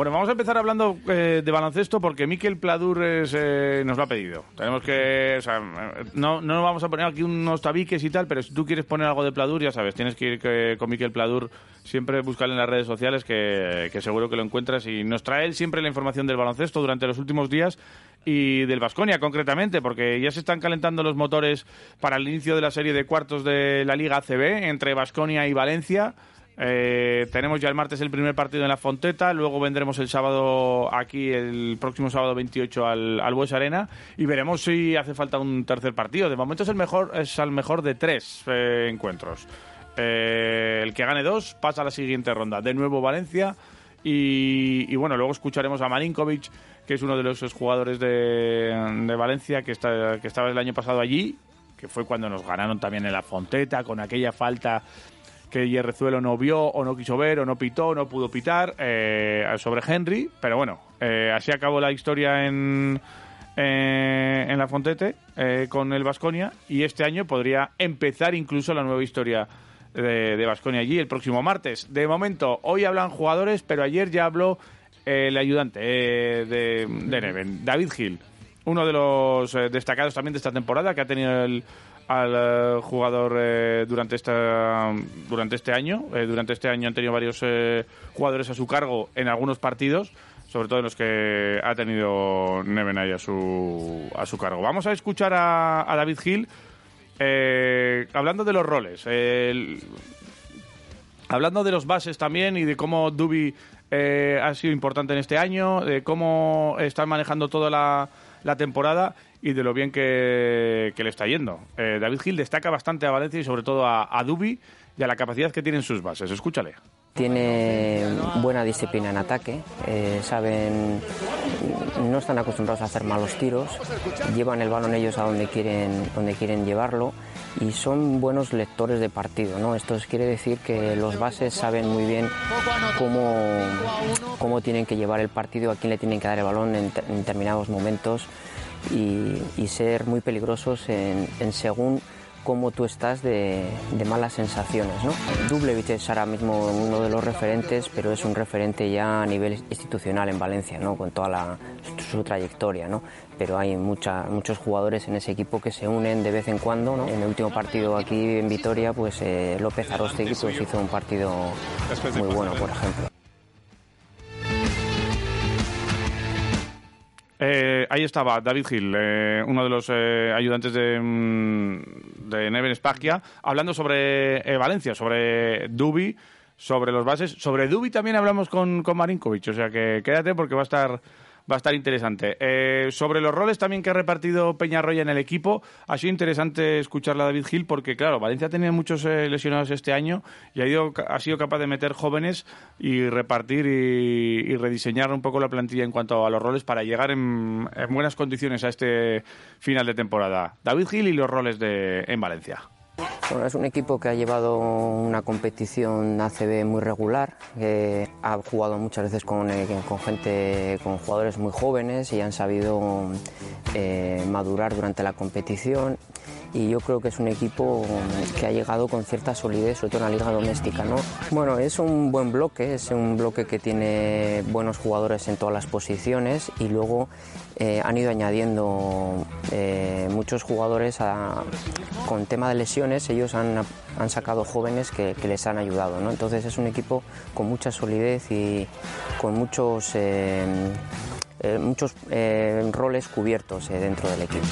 Bueno, vamos a empezar hablando eh, de baloncesto porque Miquel Pladur es, eh, nos lo ha pedido. Tenemos que. Eh, no, no vamos a poner aquí unos tabiques y tal, pero si tú quieres poner algo de Pladur, ya sabes, tienes que ir que- con Miquel Pladur. Siempre buscarle en las redes sociales que, que seguro que lo encuentras. Y nos trae él siempre la información del baloncesto durante los últimos días y del Vasconia concretamente, porque ya se están calentando los motores para el inicio de la serie de cuartos de la Liga ACB entre Vasconia y Valencia. Eh, tenemos ya el martes el primer partido en la Fonteta, luego vendremos el sábado aquí, el próximo sábado 28 al, al Bues Arena y veremos si hace falta un tercer partido. De momento es el mejor, es al mejor de tres eh, encuentros. Eh, el que gane dos pasa a la siguiente ronda. De nuevo Valencia y, y bueno, luego escucharemos a Marinkovic, que es uno de los jugadores de, de Valencia que, está, que estaba el año pasado allí, que fue cuando nos ganaron también en la Fonteta con aquella falta que Yerrezuelo no vio o no quiso ver o no pitó o no pudo pitar eh, sobre Henry, pero bueno, eh, así acabó la historia en, eh, en la Fontete eh, con el Vasconia y este año podría empezar incluso la nueva historia de Vasconia allí el próximo martes. De momento, hoy hablan jugadores, pero ayer ya habló el ayudante de, de Neven, David Hill, uno de los destacados también de esta temporada que ha tenido el, al eh, jugador eh, durante esta durante este año. Eh, durante este año han tenido varios eh, jugadores a su cargo en algunos partidos, sobre todo en los que ha tenido Neven ahí a su, a su cargo. Vamos a escuchar a, David Hill eh, hablando de los roles. Hablando de los bases también y de cómo Dubi ha sido importante en este año, de cómo están manejando toda la, la temporada y de lo bien que, le está yendo. Eh, David Gil destaca bastante a Valencia y sobre todo a, a Dubi y a la capacidad que tienen sus bases. Escúchale. Tiene buena disciplina en ataque, eh, saben, no están acostumbrados a hacer malos tiros, llevan el balón ellos a donde quieren, donde quieren llevarlo y son buenos lectores de partido. ¿no? Esto quiere decir que los bases saben muy bien cómo, cómo tienen que llevar el partido, a quién le tienen que dar el balón en determinados momentos y, y ser muy peligrosos en, en según cómo tú estás de, de malas sensaciones. ¿no? Dublevich es ahora mismo uno de los referentes, pero es un referente ya a nivel institucional en Valencia, ¿no? con toda la, su trayectoria. ¿no? Pero hay mucha, muchos jugadores en ese equipo que se unen de vez en cuando. ¿no? En el último partido aquí en Vitoria, pues eh, López Arostegui pues, hizo un partido muy bueno, por ejemplo. Eh, ahí estaba David Gil, eh, uno de los eh, ayudantes de, mm, de Neven Spagia, hablando sobre eh, Valencia, sobre Dubi, sobre los bases. Sobre Dubi también hablamos con, con Marinkovic, o sea que quédate porque va a estar va a estar interesante. Eh, sobre los roles también que ha repartido Peñarroya en el equipo, ha sido interesante escucharla a David Gil porque, claro, Valencia ha tenido muchos eh, lesionados este año y ha, ido, ha sido capaz de meter jóvenes y repartir y, rediseñar un poco la plantilla en cuanto a los roles para llegar en, en buenas condiciones a este final de temporada. David Gil y los roles de, en Valencia. Es un equipo que ha llevado una competición ACB muy regular, que ha jugado muchas veces con, eh, con gente, con jugadores muy jóvenes y han sabido eh, madurar durante la competición. Y yo creo que es un equipo que ha llegado con cierta solidez, sobre todo en la liga doméstica. ¿no? Bueno, es un buen bloque, es un bloque que tiene buenos jugadores en todas las posiciones y luego eh, han ido añadiendo eh, muchos jugadores a- con tema de lesiones, ellos han, han sacado jóvenes que, que les han ayudado. ¿no? Entonces es un equipo con mucha solidez y con muchos, eh, eh, muchos eh, roles cubiertos eh, dentro del equipo.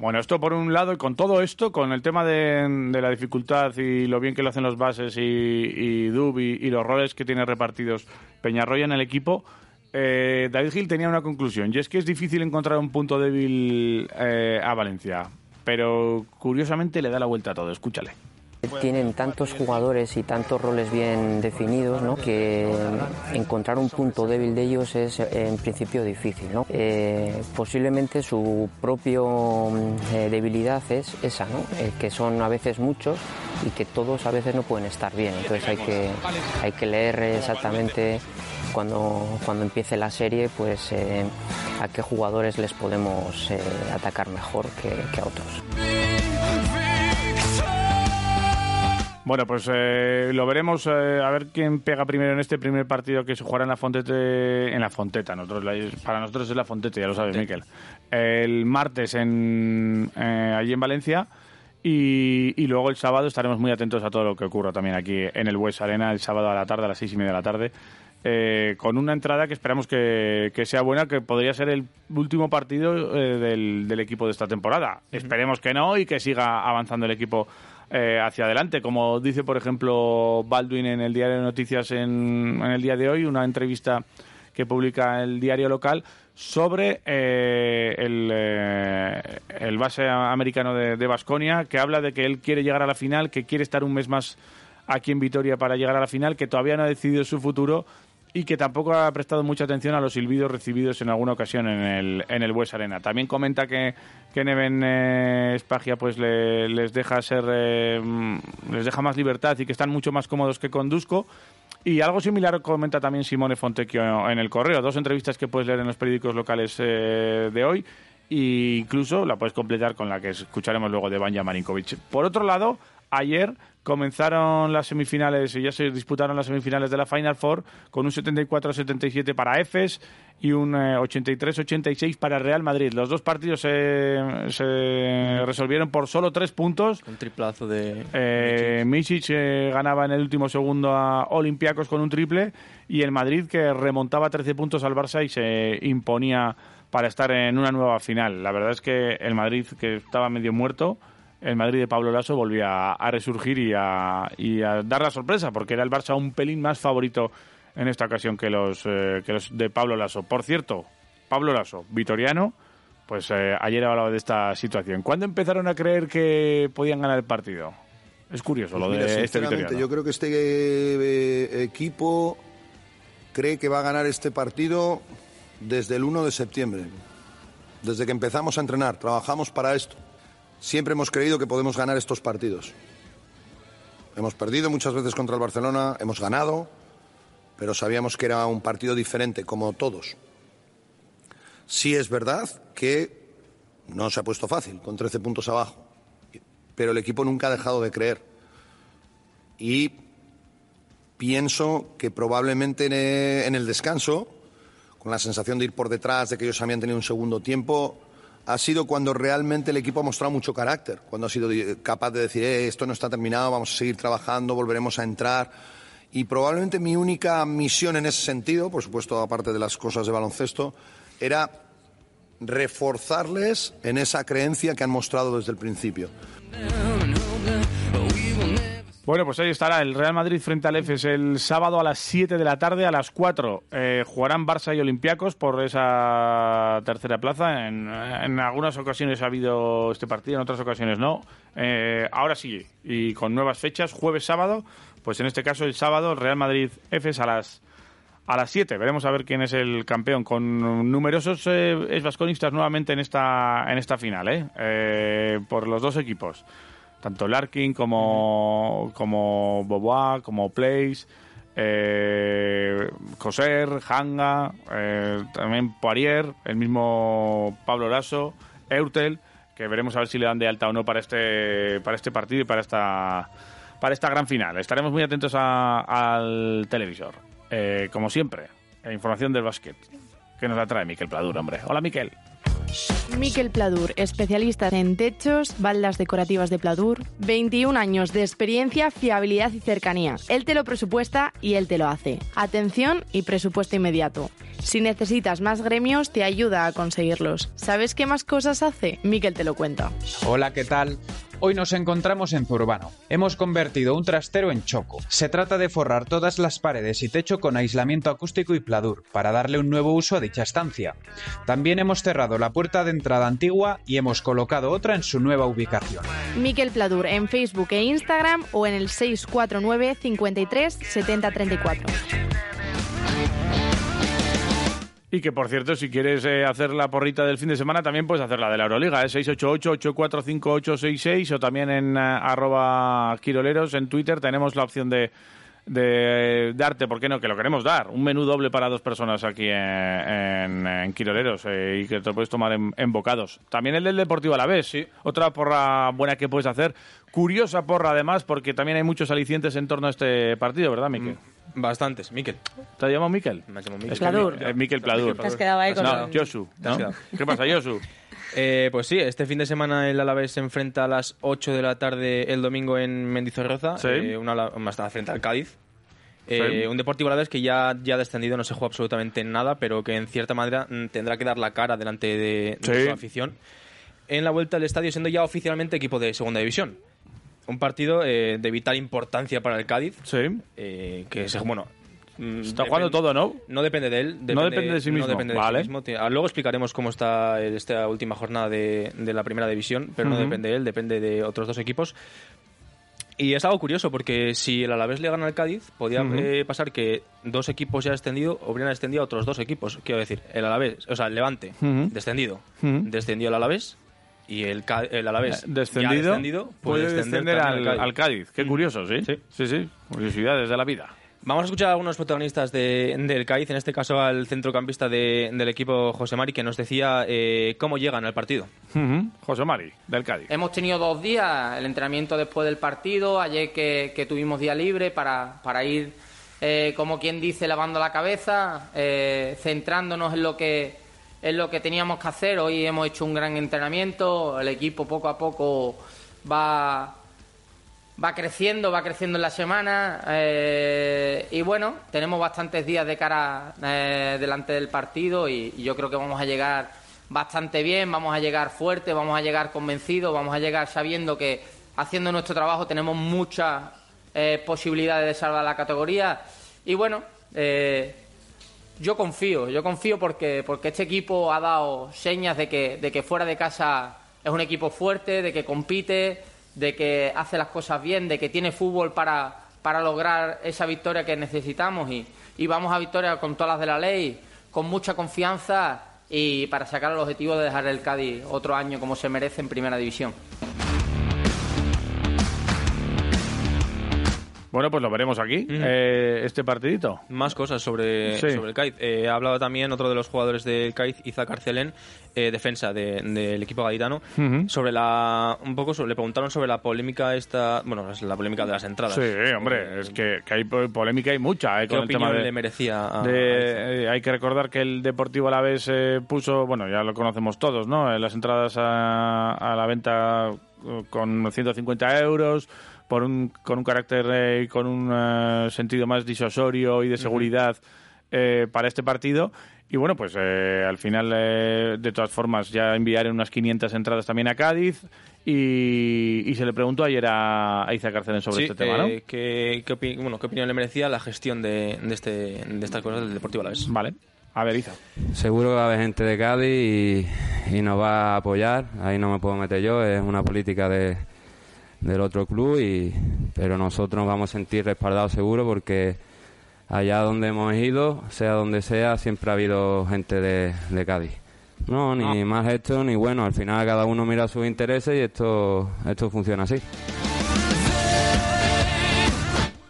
Bueno, esto por un lado, y con todo esto, con el tema de, la dificultad y lo bien que lo hacen los bases y, y Dub y, los roles que tiene repartidos Peñarroya en el equipo, eh, David Gil tenía una conclusión, y es que es difícil encontrar un punto débil eh, a Valencia, pero curiosamente le da la vuelta a todo, escúchale. Tienen tantos jugadores y tantos roles bien definidos ¿no? que encontrar un punto débil de ellos es en principio difícil. Eh, posiblemente su propio eh, debilidad es esa, ¿no? Eh, que son a veces muchos y que todos a veces no pueden estar bien. Entonces hay que, hay que leer exactamente cuando, cuando empiece la serie pues, a qué jugadores les podemos atacar mejor que a otros. Bueno, pues eh, lo veremos eh, a ver quién pega primero en este primer partido que se jugará en la Fontete, en la Fonteta. Nosotros, para nosotros es la Fontete, ya lo sabes, Miquel. El martes en, eh, allí en Valencia. Y, luego el sábado estaremos muy atentos a todo lo que ocurra también aquí en el West Arena el sábado a la tarde, a las seis y media de la tarde, con una entrada que esperamos que, sea buena, que podría ser el último partido del, equipo de esta temporada. Esperemos que no y que siga avanzando el equipo eh, hacia adelante. Como dice, por ejemplo, Baldwin en el diario de noticias en, el día de hoy, una entrevista que publica el diario local sobre eh, eh, el, base americano de Vasconia, que habla de que él quiere llegar a la final, que quiere estar un mes más aquí en Vitoria para llegar a la final, que todavía no ha decidido su futuro y que tampoco ha prestado mucha atención a los silbidos recibidos en alguna ocasión en el, en el Bues Arena. También comenta que, que Neven eh, pues les deja ser eh, les deja más libertad y que están mucho más cómodos que con Dusko. Y algo similar comenta también Simone Fontecchio en el correo. Dos entrevistas que puedes leer en los periódicos locales eh, de hoy. E incluso la puedes completar con la que escucharemos luego de Banja Marinkovic. Por otro lado, ayer comenzaron las semifinales y ya se disputaron las semifinales de la Final Four con un 74-77 para EFES y un 83-86 eh, para Real Madrid. Los dos partidos se, resolvieron por solo tres puntos. Un triplazo de... Eh, Misic eh, ganaba en el último segundo a Olympiacos con un triple y el Madrid que remontaba 13 puntos al Barça y se imponía para estar en una nueva final. La verdad es que el Madrid, que estaba medio muerto, el Madrid de Pablo Lasso volvía a, resurgir y a, dar la sorpresa, porque era el Barça un pelín más favorito en esta ocasión que los, eh, que los de Pablo Lasso. Por cierto, Pablo Lasso, vitoriano, pues eh, ayer hablaba de esta situación. ¿Cuándo empezaron a creer que podían ganar el partido? Es curioso lo pues de este vitoriano. Yo creo que este eh, equipo cree que va a ganar este partido desde el 1 de septiembre. Desde que empezamos a entrenar, trabajamos para esto. Siempre hemos creído que podemos ganar estos partidos. Hemos perdido muchas veces contra el Barcelona, hemos ganado, pero sabíamos que era un partido diferente, como todos. Sí es verdad que no se ha puesto fácil, con 13 puntos abajo, pero el equipo nunca ha dejado de creer. Y pienso que probablemente en el descanso, con la sensación de ir por detrás, de que ellos habían tenido un segundo tiempo, ha sido cuando realmente el equipo ha mostrado mucho carácter, cuando ha sido capaz de decir, eh, esto no está terminado, vamos a seguir trabajando, volveremos a entrar. Y probablemente mi única misión en ese sentido, por supuesto, aparte de las cosas de baloncesto, era reforzarles en esa creencia que han mostrado desde el principio. Bueno, pues ahí estará el Real Madrid frente al EFES el sábado a las 7 de la tarde. A las 4 eh, jugarán Barça y Olympiacos por esa tercera plaza. En, algunas ocasiones ha habido este partido, en otras ocasiones no. Eh, ahora sí, y con nuevas fechas, jueves, sábado. Pues en este caso el sábado, Real Madrid-EFES a las a las 7. Veremos a ver quién es el campeón. Con numerosos eh, nuevamente en esta, en esta final, ¿eh? eh por los dos equipos tanto Larkin como, como Bobois, como Place, eh, Coser, Hanga, eh, también Poirier, el mismo Pablo Lasso, Eurtel, que veremos a ver si le dan de alta o no para este, para este partido y para esta, para esta gran final. Estaremos muy atentos al televisor. Eh, como siempre, información del básquet que nos la trae Miquel Pladur, hombre. Hola, Miquel. Miquel Pladur, especialista en techos, baldas decorativas de Pladur, 21 años de experiencia, fiabilidad y cercanía. Él te lo presupuesta y él te lo hace. Atención y presupuesto inmediato. Si necesitas más gremios, te ayuda a conseguirlos. ¿Sabes qué más cosas hace? Miquel te lo cuenta. Hola, ¿qué tal? Hoy nos encontramos en Zurbano. Hemos convertido un trastero en choco. Se trata de forrar todas las paredes y techo con aislamiento acústico y pladur, para darle un nuevo uso a dicha estancia. También hemos cerrado la puerta de entrada antigua y hemos colocado otra en su nueva ubicación. Miquel Pladur en Facebook e Instagram o en el 649 53 70 34. Y que, por cierto, si quieres eh, hacer la porrita del fin de semana, también puedes hacer la de la Euroliga, ¿eh? 688-845866 o también en eh, arroba quiroleros en Twitter tenemos la opción de, de darte, ¿por qué no? Que lo queremos dar. Un menú doble para dos personas aquí en, en, en Quiroleros eh, y que te lo puedes tomar en, en bocados. También el del Deportivo a la vez, sí. Otra porra buena que puedes hacer. Curiosa porra, además, porque también hay muchos alicientes en torno a este partido, ¿verdad, Miquel? Bastantes, Miquel. ¿Te has llamado Miquel? Me llamo Miquel. Es que Pladur. Mi- eh, Miquel Pladur. Te has quedado ahí con No, el- Josu. Te has ¿no? quedado. ¿Qué pasa, Josu? Eh, pues sí, este fin de semana el Alavés se enfrenta a las 8 de la tarde el domingo en Mendizorroza, Sí. eh, una ala- más tarde frente al Cádiz. Eh, Sí. Un Deportivo Alavés que ya, ya ha descendido, no se juega absolutamente nada, pero que en cierta manera mm, tendrá que dar la cara delante de, de Sí. su afición en la vuelta al estadio, siendo ya oficialmente equipo de segunda división. Un partido eh, de vital importancia para el Cádiz, Sí. eh, que se, bueno, mm, Está jugando todo, ¿no? No depende de él. No depende de sí mismo, No depende de vale. sí mismo. Luego explicaremos cómo está esta última jornada de, de la primera división, pero no depende de él, depende de otros dos equipos. Y es algo curioso porque si el Alavés le gana al Cádiz, podía eh, pasar que dos equipos ya descendido hubieran descendido a otros dos equipos. Quiero decir, el Alavés, o sea, el Levante, Ujú. descendido, Ujú. descendió el Alavés y el, Ca- el Alavés ya descendido, descendido puede descender al, al Cádiz. Qué curioso, ¿sí? Sí. Sí, sí. Curiosidades de la vida. Vamos a escuchar a algunos protagonistas de- del Cádiz, en este caso al centrocampista de- del equipo José Mari, que nos decía eh, cómo llegan al partido. Ujú. José Mari, del Cádiz. Hemos tenido dos días, el entrenamiento después del partido, ayer que, que tuvimos día libre para, para ir, eh, como quien dice, lavando la cabeza, eh, centrándonos en lo que en lo que teníamos que hacer. Hoy hemos hecho un gran entrenamiento, el equipo poco a poco va va creciendo, va creciendo en la semana eh, y bueno, tenemos bastantes días de cara eh, delante del partido y, yo creo que vamos a llegar bastante bien, vamos a llegar fuerte, vamos a llegar convencidos, vamos a llegar sabiendo que haciendo nuestro trabajo tenemos muchas eh, posibilidades de salvar la categoría y bueno, yo confío, yo confío porque, porque este equipo ha dado señas de que, de que fuera de casa es un equipo fuerte, de que compite, de que hace las cosas bien, de que tiene fútbol para, para lograr esa victoria que necesitamos y, y vamos a victoria con todas las de la ley, con mucha confianza y para sacar el objetivo de dejar el Cádiz otro año como se merece en Primera División. Bueno, pues lo veremos aquí, eh, este partidito. Más cosas sobre, Sí. sobre el Cádiz. Eh, ha hablado también otro de los jugadores del Cádiz, Isaac Arcelén, eh, defensa de- del equipo gaditano, Ujú. sobre la un poco sobre- le preguntaron sobre la polémica esta, bueno, la polémica de las entradas. Sí, hombre, es que, que hay po- polémica y mucha eh, ¿Qué con el tema opinión de, le merecía a, de- a eh, hay que recordar que el Deportivo Alavés eh, puso, bueno, ya lo conocemos todos, ¿no? Eh, Las entradas a, a la venta eh, con 150 euros, por un, con un carácter eh, y con un eh, sentido más disuasorio y de seguridad eh, para este partido. Y bueno, pues eh, al final, eh, de todas formas, ya enviaron unas 500 entradas también a Cádiz y, y se le preguntó ayer a, a Isaac sobre Sí, este tema, ¿no? eh, ¿qué, qué opi- bueno, ¿Qué opinión le merecía la gestión de, de, este, de estas cosas del Deportivo Alavés? Vale. A ver, Isa. Seguro que va a haber gente de Cádiz y, y nos va a apoyar. Ahí no me puedo meter yo, es una política de, del otro club, y, pero nosotros nos vamos a sentir respaldados seguro porque allá donde hemos ido, sea donde sea, siempre ha habido gente de, de Cádiz. No, ni más esto ni bueno, al final cada uno mira sus intereses y esto, esto funciona así.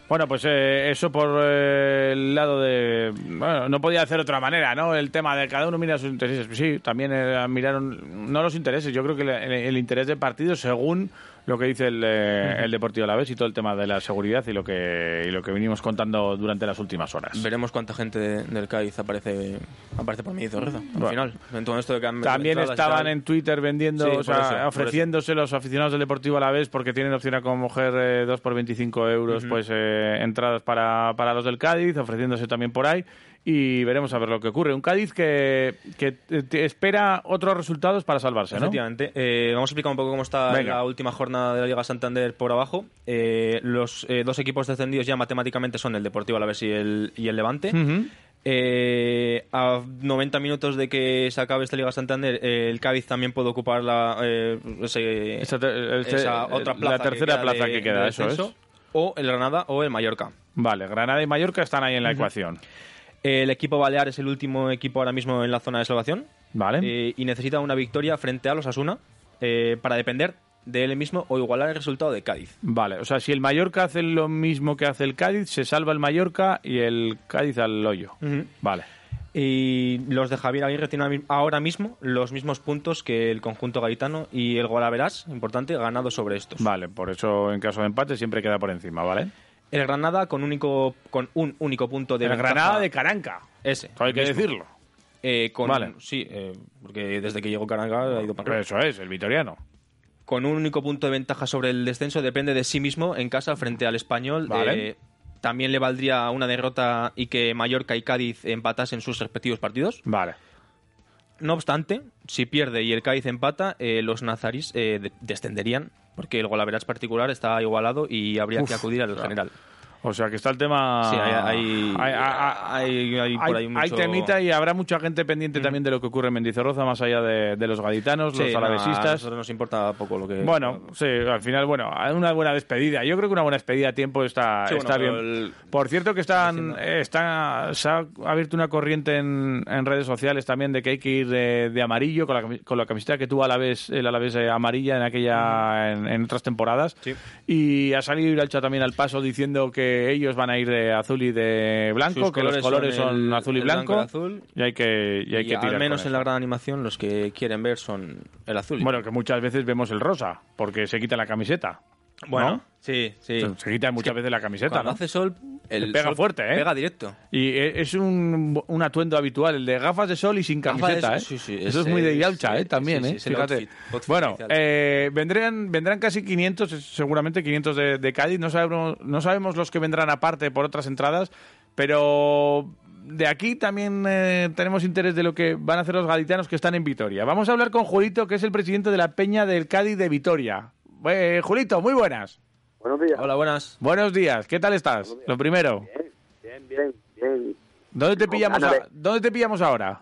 Bueno, pues eh, eso por eh, el lado de... Bueno, no podía hacer otra manera, ¿no? El tema de cada uno mira sus intereses. Sí, también eh, miraron, no los intereses, yo creo que el, el interés del partido según lo que dice el, eh, el Deportivo Alavés y todo el tema de la seguridad y lo que y lo que venimos contando durante las últimas horas. Veremos cuánta gente de- del Cádiz aparece aparece por Medizorroza al Bueno. final. En todo esto de que han metido También estaban en Twitter vendiendo, Sí, o por sea, eso, ofreciéndose los aficionados del Deportivo a la vez porque tienen opción a coger eh, dos por 25 euros, pues eh, entradas para, para los del Cádiz, ofreciéndose también por ahí. Y veremos a ver lo que ocurre. Un Cádiz que, que espera otros resultados para salvarse, ¿no? Efectivamente. Eh, vamos a explicar un poco cómo está Venga. la última jornada de la Liga Santander por abajo. Eh, los eh, dos equipos descendidos ya matemáticamente son el Deportivo Alavés y el, y el Levante. Eh, a 90 minutos de que se acabe esta Liga Santander, eh, el Cádiz también puede ocupar la, eh, ese- Esa te- ese- esa otra la plaza tercera plaza de- que queda, de eso es. O el Granada o el Mallorca. Vale, Granada y Mallorca están ahí en la ecuación. El equipo Balear es el último equipo ahora mismo en la zona de salvación. Vale. Eh, y necesita una victoria frente a los Asuna eh, para depender de él mismo o igualar el resultado de Cádiz. Vale, o sea, si el Mallorca hace lo mismo que hace el Cádiz, se salva el Mallorca y el Cádiz al hoyo. Vale. Y los de Javier Aguirre tienen ahora mi- ahora mismo los mismos puntos que el conjunto gaitano y el Golaveras, importante, ganado sobre estos. Vale, por eso en caso de empate siempre queda por encima, ¿vale? El Granada con, único, con un único punto de El ventaja. Granada de Caranca. Ese. Hay que decirlo. Eh, con, Vale. Sí, eh, porque desde que llegó Caranca ha ido para. Eso es, el vitoriano. con un único punto de ventaja sobre el descenso, depende de sí mismo en casa frente al español. Vale. Eh, también le valdría una derrota y que Mallorca y Cádiz empatasen sus respectivos partidos. Vale. No obstante, si pierde y el Cádiz empata, eh, los nazarís eh, de- descenderían, porque el golaveras particular está igualado y habría Uf, que acudir al general. O sea, que está el tema... Sí, hay- hay- hay, hay- hay- hay por ahí hay mucho- temita y habrá mucha gente pendiente también de lo que ocurre en Mendizorroza, más allá de, de los gaditanos, Sí, los no, a alavesistas. nosotros nos importa poco lo que... Bueno, sí, al final, bueno, una buena despedida. Yo creo que una buena despedida a tiempo está, Sí, está bien. el- Por cierto que están, está, se ha abierto una corriente en, en redes sociales también de que hay que ir de, de amarillo con la, con la camiseta que tuvo Alavés, el Alavés eh, amarilla en aquella en, en otras temporadas. Sí. Y ha salido Iralcha también al paso diciendo que ellos van a ir de azul y de blanco, Sus que los colores son, el- azul y blanco. y azul. Y hay que, y hay Y que tirar al menos en eso. la gran animación los que quieren ver son el azul. Bueno, que muchas veces vemos el rosa, porque se quita la camiseta. Bueno, ¿no? sí, sí. Se, se quita muchas veces la camiseta, Cuando ¿no? hace sol, el Pega sol fuerte, ¿eh? Pega directo. Y e- es un, un atuendo habitual, el de gafas de sol y sin camiseta, sol, ¿eh? sí, sí, Eso es, es- muy de sí, ¿eh? También, sí, sí, ¿eh? Fíjate. outfit, outfit bueno, eh, vendrán, vendrán casi 500, es- seguramente 500 de, de Cádiz. No sabemos, no sabemos los que vendrán aparte por otras entradas, pero de aquí también eh, tenemos interés de lo que van a hacer los gaditanos que están en Vitoria. Vamos a hablar con Julito, que es el presidente de la Peña del Cádiz de Vitoria. Eh, Julito, muy buenas. Buenos días. Hola, buenas. Buenos días, ¿qué tal estás? Lo primero, Bien, bien, bien. ¿dónde te Con pillamos, a- ¿dónde te pillamos ahora?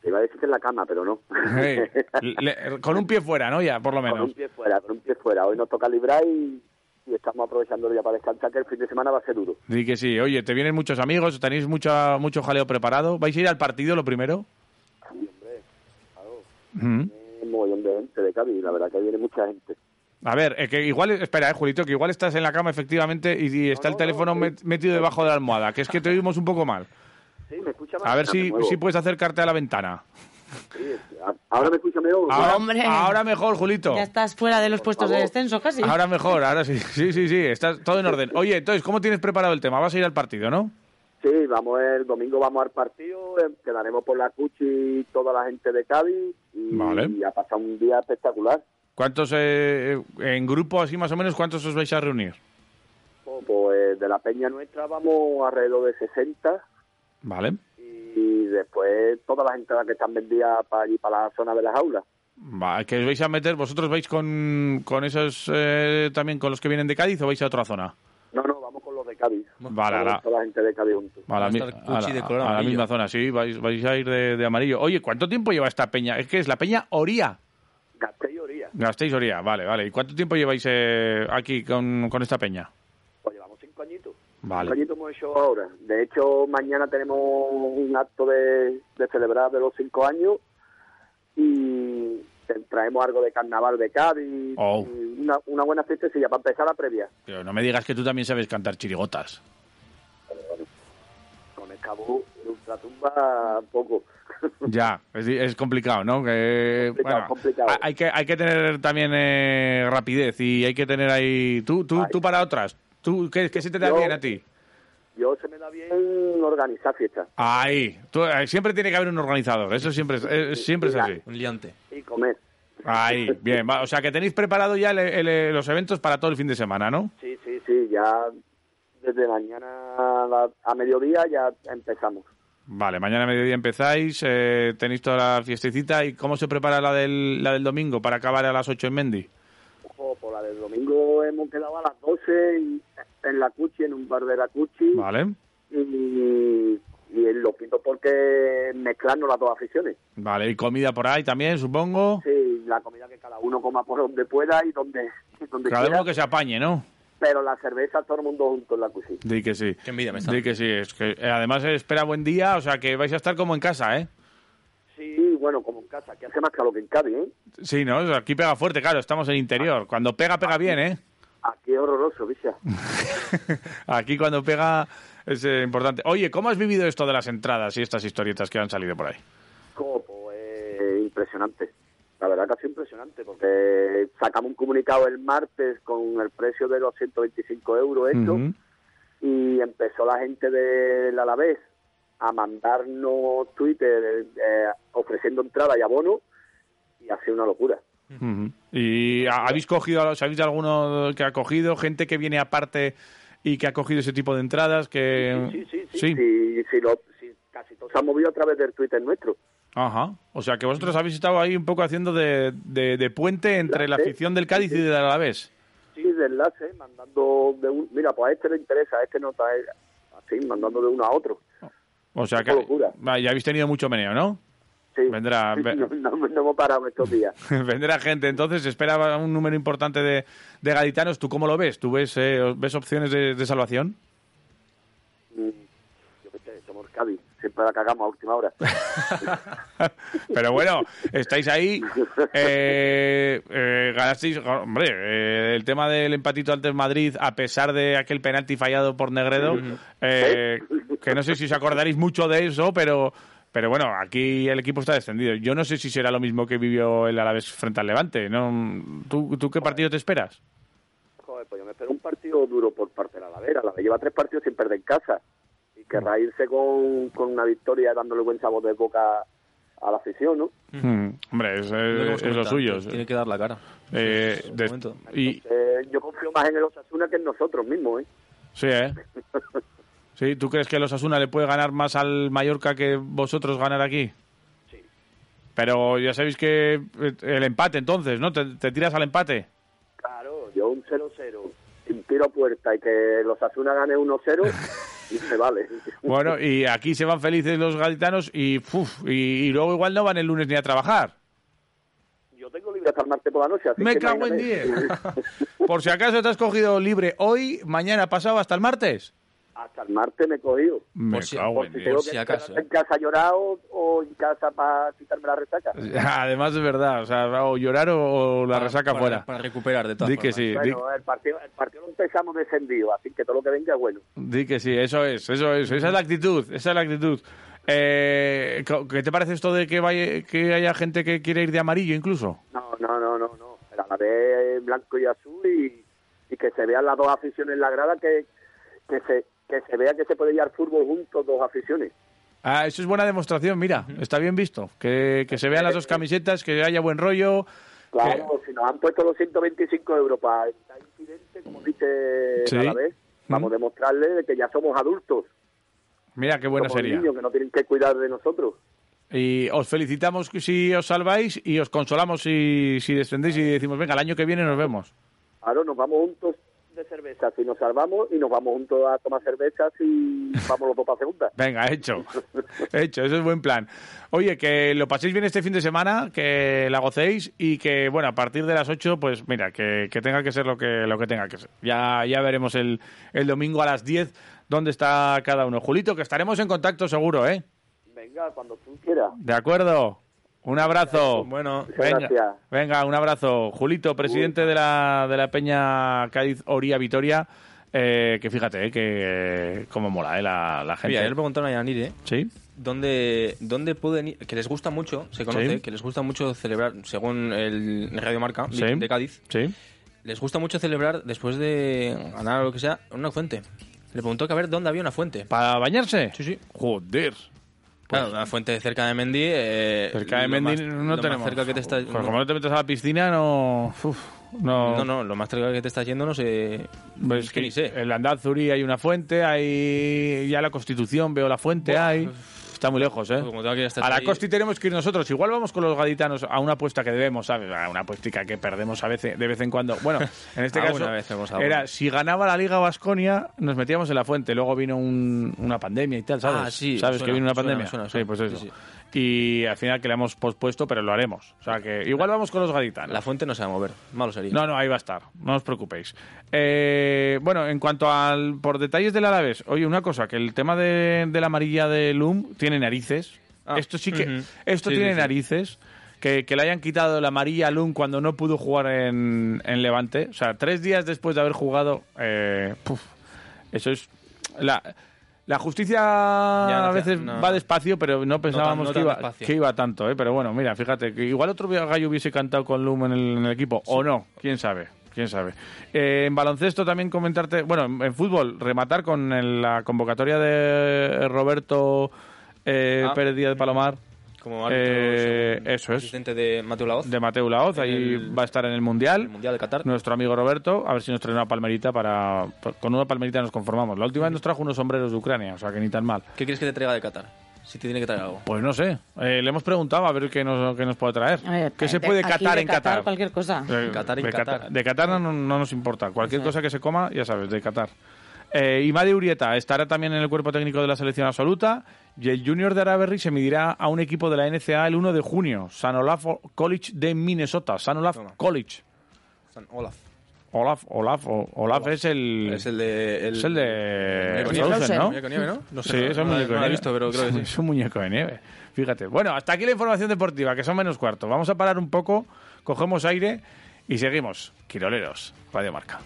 Te iba a decir que en la cama, pero no. Hey, le- con un pie fuera, ¿no? Ya, por lo Con menos. un pie fuera, con un pie fuera. Hoy nos toca librar y, y estamos aprovechando día para descansar, que el fin de semana va a ser duro. Di que sí. Oye, te vienen muchos amigos, tenéis mucha, mucho jaleo preparado. ¿Vais a ir al partido lo primero? Sí, hombre, claro. Hay Un mogollón de gente de Cádiz, la verdad que viene mucha gente. A ver, eh, que igual, espera, eh, Julito, que igual estás en la cama efectivamente y, y está el teléfono met- metido debajo de la almohada, que es que te oímos un poco mal. Sí, me escucha más. A ver si, si puedes acercarte a la ventana. Sí, ahora me escucha mejor. Ahora, Hombre. ahora mejor, Julito. Ya estás fuera de los puestos de descenso casi. Ahora mejor, ahora sí. Sí, sí, sí, estás todo en orden. Oye, entonces, ¿cómo tienes preparado el tema? Vas a ir al partido, ¿no? Sí, vamos el domingo vamos al partido, eh, quedaremos por la Cuchi toda la gente de Cádiz y, Vale. y a pasar un día espectacular. ¿Cuántos, eh, en grupo así más o menos, cuántos os vais a reunir? Pues, Pues de la peña nuestra vamos alrededor de 60 Vale. y después toda la gente que están vendida para allí, para la zona de las aulas. Va, ¿Que os vais a meter? ¿Vosotros vais con, con esos eh, también con los que vienen de Cádiz o vais a otra zona? No, no, vamos con los de Cádiz. Vale, Vamos ahora- toda la gente de Cádiz juntos. A la, a a la- de color a la misma zona, sí, vais, vais a ir de, de amarillo. Oye, ¿cuánto tiempo lleva esta peña? Es que es la peña Oría. Gasteiz Oría. Vale, vale. ¿Y cuánto tiempo lleváis eh, aquí con, con esta peña? Pues llevamos cinco añitos. Vale. Cinco añitos hemos hecho ahora. De hecho, mañana tenemos un acto de, de celebrar de los cinco años y traemos algo de carnaval de Cádiz. Oh. y una, una buena fiestecilla para empezar la previa. Pero no me digas que tú también sabes cantar chirigotas. Con el cabo de ultratumba, poco. Ya, es, es complicado, ¿no? Que, Complicado, bueno, complicado. Hay, que, hay que tener también eh, rapidez y hay que tener ahí... Tú, tú, tú para otras. ¿Tú, qué, qué se te da Yo- bien a ti? Yo se me da bien organizar fiestas Ahí. Tú, eh, siempre tiene que haber un organizador. Eso siempre es, eh, siempre es así. Un liante. y comer. Ahí, bien. O sea, que tenéis preparado ya el- el- los eventos para todo el fin de semana, ¿no? Sí, sí, sí, ya desde mañana a, la- a mediodía ya empezamos. Vale, mañana a mediodía empezáis, eh, tenéis toda la fiestecita. ¿Y cómo se prepara la del, la del domingo para acabar a las 8 en Mendy? Ojo, por la del domingo hemos quedado a las 12 y- en la Cuchi, en un bar de la Cuchi. Vale, Y, y el loquito porque mezclando las dos aficiones. vale. ¿Y comida por ahí también, supongo? Sí, la comida que cada uno coma por donde pueda y donde, donde Cada quiera. uno que se apañe, ¿no? Pero la cerveza todo el mundo junto en la Cuchi. Di que sí. Qué envidia me está Di que sí. Es que, eh, además espera buen día, o sea que vais a estar como en casa, ¿eh? Sí, bueno, como en casa, que hace más calor que en Cádiz, ¿eh? Sí, ¿no? O sea, Aquí pega fuerte, claro, estamos en interior. Cuando pega, pega bien, ¿eh? Aquí es horroroso, bicha. Aquí cuando pega es eh, importante. Oye, ¿cómo has vivido esto de las entradas y estas historietas que han salido por ahí? Como, pues, impresionante. La verdad que ha sido impresionante porque sacamos un comunicado el martes con el precio de los 125 euros hecho Ujú. y empezó la gente del Alavés a mandarnos Twitter eh, ofreciendo entrada y abono y ha sido una locura. ¿Y ha- habéis cogido, sabéis de alguno que ha cogido, gente que viene aparte y que ha cogido ese tipo de entradas? Que... Sí, sí, sí. sí, sí, lo- sí, casi todos se han movido a través del Twitter nuestro. Ajá. O sea que vosotros habéis estado ahí un poco haciendo de, de- de puente entre la afición del Cádiz y del Alavés. Sí, de enlace, mandando de un... Mira, pues a este le interesa, a este no está... Así, mandando de uno a otro. O sea que locura. Ya habéis tenido mucho meneo, ¿no? Sí. Vendrá, ve- No, no- no hemos parado estos días. vendrá gente. Entonces, espera un número importante de, de gaditanos. ¿Tú cómo lo ves? ¿Tú ves, eh, ves opciones de, de salvación? Mm, Yo qué sé, somos Cádiz, siempre la cagamos a última hora. Pero bueno, estáis ahí. Eh, eh, ganasteis. Hombre, eh, el tema del empatito ante el Madrid, a pesar de aquel penalti fallado por Negredo, eh, que no sé si os acordaréis mucho de eso, pero. Pero bueno, aquí el equipo está descendido. Yo no sé si será lo mismo que vivió el Alavés frente al Levante. ¿no? ¿Tú, ¿Tú qué partido te esperas? Joder, pues yo me espero un partido duro por parte de la Lavera. La lleva tres partidos sin perder en casa. Querrá irse con, con una victoria dándole buen sabor de boca a la afición, ¿no? Hmm, hombre, es, Lo es- lo suyo. Tiene que dar la cara. Eh, de- y, yo confío más en el Osasuna que en nosotros mismos, ¿eh? sí, ¿eh? Sí, ¿tú crees que el Osasuna le puede ganar más al Mallorca que vosotros ganar aquí? Sí. Pero ya sabéis que eh, el empate entonces, ¿no? ¿Te, te tiras al empate? Claro, yo un 0-0, sin tiro a puerta y que los Osasuna gane 1-0, y se vale. Bueno, y aquí se van felices los gaditanos y, uf, y, y luego igual no van el lunes ni a trabajar. Yo tengo libre hasta el martes por la noche, así Me que cago en imagínate. 10. Por si acaso te has cogido libre hoy, mañana pasado, hasta el martes. Hasta el martes me he cogido. Me Por si- cago Por en si 10. tengo Por que si estar acaso, en casa llorado o en casa para quitarme la resaca. Además es verdad, o sea, o llorar o, o la Para- resaca para- fuera. Para recuperar de todas Di que sí, di, Bueno, el partido, el partido lo empezamos descendido, así que todo lo que venga es bueno. di que sí, eso es, eso es, esa es la actitud, esa es la actitud. Eh, ¿Qué te parece esto de que vaya, que haya gente que quiere ir de amarillo incluso? No, no, no, no, no. El Alavés blanco y azul y, y que se vean las dos aficiones en la grada, que, que, se, que se vea que se puede ir al fútbol juntos dos aficiones. Ah, eso es buena demostración, mira, está bien visto. Que, que se vean las dos camisetas, que haya buen rollo. Claro, si nos han puesto los 125 euros para evitar incidentes, como dice Sí. el Alavés, vamos a demostrarle de que ya somos adultos. Mira qué buena somos sería. niños que no tienen que cuidar de nosotros. Y os felicitamos si os salváis y os consolamos si, si descendéis y decimos, venga, el año que viene nos vemos. Ahora nos vamos juntos de cerveza si nos salvamos y nos vamos juntos a tomar cervezas y vamos los dos para segunda. Venga, hecho. hecho, ese es buen plan. Oye, que lo paséis bien este fin de semana, que la gocéis y que, bueno, a partir de las 8, pues mira, que, que tenga que ser lo que, lo que tenga que ser. Ya, ya veremos el, el domingo a las 10 dónde está cada uno. Julito, que estaremos en contacto seguro, ¿eh? Venga, cuando tú quieras. De acuerdo. Un abrazo. Bueno, Venga, gracias. venga, un abrazo. Julito, presidente de la, de la Peña Cádiz Oría Vitoria. Eh, que fíjate, eh, que cómo mola eh, la, la gente. Mira, ayer le preguntaron a Yanir, ¿eh? Sí. ¿Dónde, ¿Dónde pueden ir? Que les gusta mucho, se conoce, Sí. que les gusta mucho celebrar, según el Radio Marca de, Sí. de Cádiz, Sí. les gusta mucho celebrar después de ganar o lo que sea, una fuente. Le preguntó que a ver dónde había una fuente. ¿Para bañarse? Sí, sí. Joder. Claro, una fuente cerca de Mendy. Eh, Cerca de Mendy más- no lo más tenemos. cerca que te está, Pues como no te metes a la piscina, no. uf, no. no, no, lo más cerca que te está yendo no sé. Pues es que ni sé. En la Andazuri hay una fuente, hay ya la Constitución, veo la fuente, hay. Está muy lejos, ¿eh? Pues como que A la ahí- Costi tenemos que ir nosotros. Igual vamos con los gaditanos a una apuesta que debemos, ¿sabes? A una apuestica que perdemos a veces, de vez en cuando. Bueno, en este caso vez hemos alguna. era si ganaba la Liga Vasconia, nos metíamos en la fuente. Luego vino un- una pandemia y tal, ¿sabes? Ah, sí, ¿Sabes suena, que vino una pandemia? suena, Sí, pues eso. Sí, sí. Y al final que le hemos pospuesto, pero lo haremos. O sea que igual vamos con los gaditanos. La fuente no se va a mover. Malo sería. No, no, ahí va a estar. No os preocupéis. Eh, bueno, en cuanto al por detalles del Alavés, oye, una cosa, que el tema de, de la amarilla de Loom tiene narices. Ah, esto sí que, ujú. esto Sí, tiene sí, sí. narices. Que, que le hayan quitado la amarilla a Loom cuando no pudo jugar en, en Levante. O sea, tres días después de haber jugado, eh, puf, eso es la. La justicia a veces no. va despacio, pero no pensábamos no que, iba, despacio. que iba tanto, ¿eh? Pero bueno, mira, fíjate, que igual otro gallo hubiese cantado con Loom en el, en el equipo, o no, quién sabe, quién sabe. Eh, en baloncesto también comentarte, bueno, en, en fútbol, rematar con el- la convocatoria de Roberto eh, Ah. Pérez Díaz de Palomar, Como árbitro, Eh, eso es. asistente de Mateo Laoz. de Mateo Laoz, ahí el- va a estar en el Mundial. el Mundial de Qatar. Nuestro amigo Roberto, a ver si nos trae una palmerita para... Con una palmerita nos conformamos. La última vez nos trajo unos sombreros de Ucrania, o sea que ni tan mal. ¿Qué quieres que te traiga de Qatar? Si te tiene que traer algo. Pues no sé. Eh, le hemos preguntado a ver qué nos, qué nos puede traer. Ver, ¿Qué se de- puede catar en Qatar? Cualquier cosa. Eh, Qatar en de Qatar. De Qatar no, no- no nos importa. Cualquier cosa que se coma, ya sabes, de Qatar. Eh, Imadi Urieta estará también en el cuerpo técnico de la selección absoluta. Y el Junior de Araberry se medirá a un equipo de la NCA el 1 de junio. San Olaf College de Minnesota. San Olaf Toma. College. San Olaf. Olaf, Olaf, Olaf es el... Es el de. es el de... Muñeco Frozen, nieve, ¿no? Muñeco nieve, ¿no? No sé, sí, no- es un no- muñeco no de lo he nieve. visto, pero creo que sí. Es un muñeco de nieve. Fíjate. Bueno, hasta aquí la información deportiva, que son menos cuarto. Vamos a parar un poco, cogemos aire y seguimos. Quiroleros, Radio Marca.